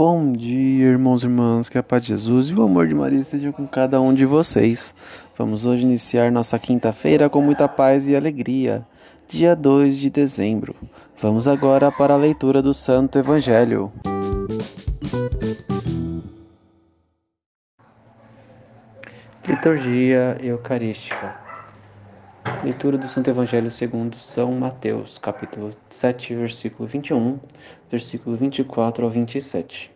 Bom dia, irmãos e irmãs, que a paz de Jesus e o amor de Maria estejam com cada um de vocês. Vamos hoje iniciar nossa quinta-feira com muita paz e alegria, dia 2 de dezembro. Vamos agora para a leitura do Santo Evangelho. Liturgia Eucarística Leitura do Santo Evangelho segundo São Mateus, capítulo 7, versículo 21, versículo 24 ao 27.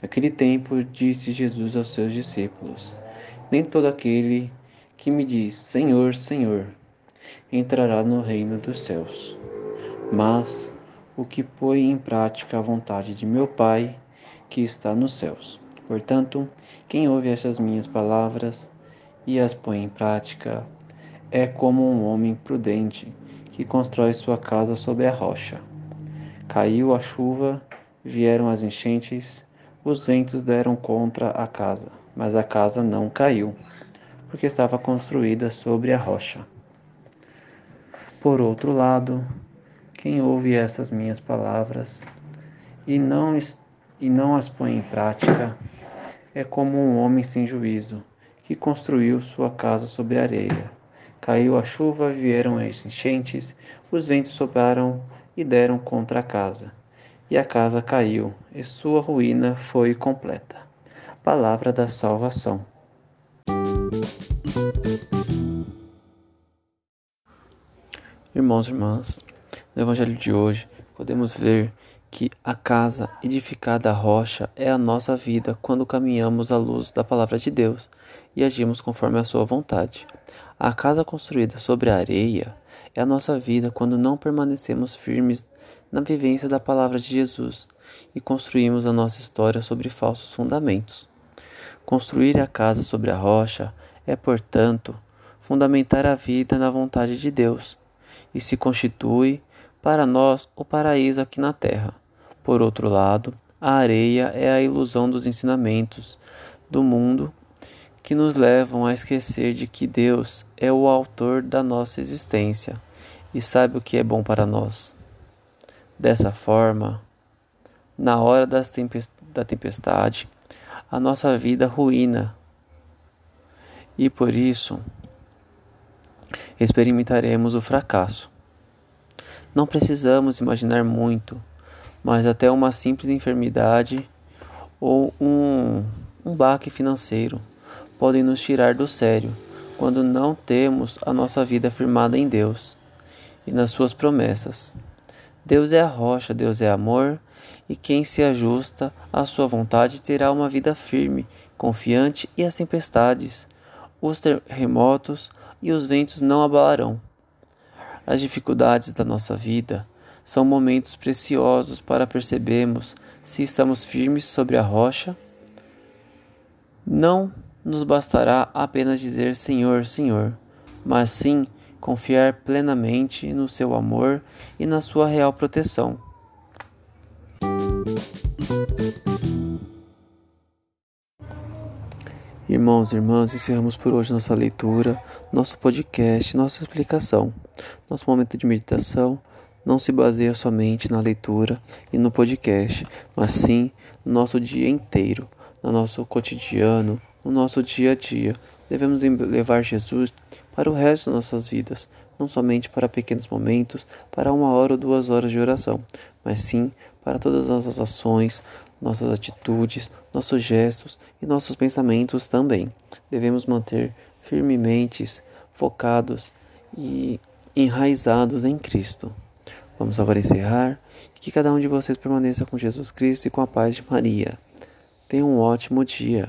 Naquele tempo disse Jesus aos seus discípulos: Nem todo aquele que me diz Senhor, Senhor, entrará no reino dos céus, mas o que põe em prática a vontade de meu Pai que está nos céus. Portanto, quem ouve estas minhas palavras e as põe em prática é como um homem prudente que constrói sua casa sobre a rocha. Caiu a chuva, vieram as enchentes, os ventos deram contra a casa, mas a casa não caiu, porque estava construída sobre a rocha. Por outro lado, quem ouve estas minhas palavras e não, e não as põe em prática é como um homem sem juízo que construiu sua casa sobre areia. Caiu a chuva, vieram as enchentes, os ventos sopraram e deram contra a casa. E a casa caiu, e sua ruína foi completa. Palavra da salvação. Irmãos e irmãs, no Evangelho de hoje podemos ver que a casa edificada à rocha é a nossa vida quando caminhamos à luz da palavra de Deus e agimos conforme a sua vontade. A casa construída sobre a areia é a nossa vida quando não permanecemos firmes na vivência da palavra de Jesus e construímos a nossa história sobre falsos fundamentos. Construir a casa sobre a rocha é, portanto, fundamentar a vida na vontade de Deus e se constitui para nós o paraíso aqui na terra. Por outro lado, a areia é a ilusão dos ensinamentos do mundo que nos levam a esquecer de que Deus é o autor da nossa existência e sabe o que é bom para nós. Dessa forma, na hora das tempes- da tempestade, a nossa vida ruína e por isso experimentaremos o fracasso. Não precisamos imaginar muito, mas até uma simples enfermidade ou um, um baque financeiro podem nos tirar do sério quando não temos a nossa vida firmada em Deus e nas Suas promessas. Deus é a rocha, Deus é amor, e quem se ajusta à Sua vontade terá uma vida firme, confiante, e as tempestades, os terremotos e os ventos não abalarão. As dificuldades da nossa vida são momentos preciosos para percebermos se estamos firmes sobre a rocha. Não nos bastará apenas dizer Senhor, Senhor, mas sim confiar plenamente no seu amor e na sua real proteção. Irmãos e irmãs, encerramos por hoje nossa leitura, nosso podcast, nossa explicação. Nosso momento de meditação não se baseia somente na leitura e no podcast, mas sim no nosso dia inteiro, no nosso cotidiano, no nosso dia a dia. Devemos levar Jesus para o resto de nossas vidas, não somente para pequenos momentos, para uma hora ou duas horas de oração, mas sim para todas as nossas ações, nossas atitudes, nossos gestos e nossos pensamentos também. Devemos manter firmemente focados e enraizados em Cristo. Vamos agora encerrar. Que cada um de vocês permaneça com Jesus Cristo e com a paz de Maria. Tenha um ótimo dia.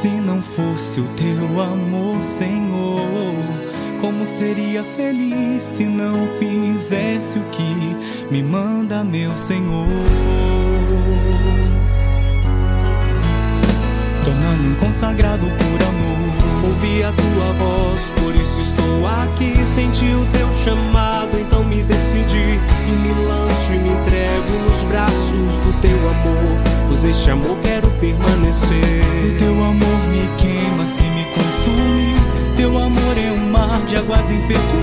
Se não fosse o teu amor, Senhor, como seria feliz se não fizesse o que me manda, meu Senhor? Tornando me um consagrado por amor. Ouvi a tua voz, por isso estou aqui. Senti o teu chamado, então me decidi e me lanço e me entrego nos braços do teu amor. Pois este amor quero permanecer. O teu amor me queima se me consumir. Teu amor é um mar de águas impetuosas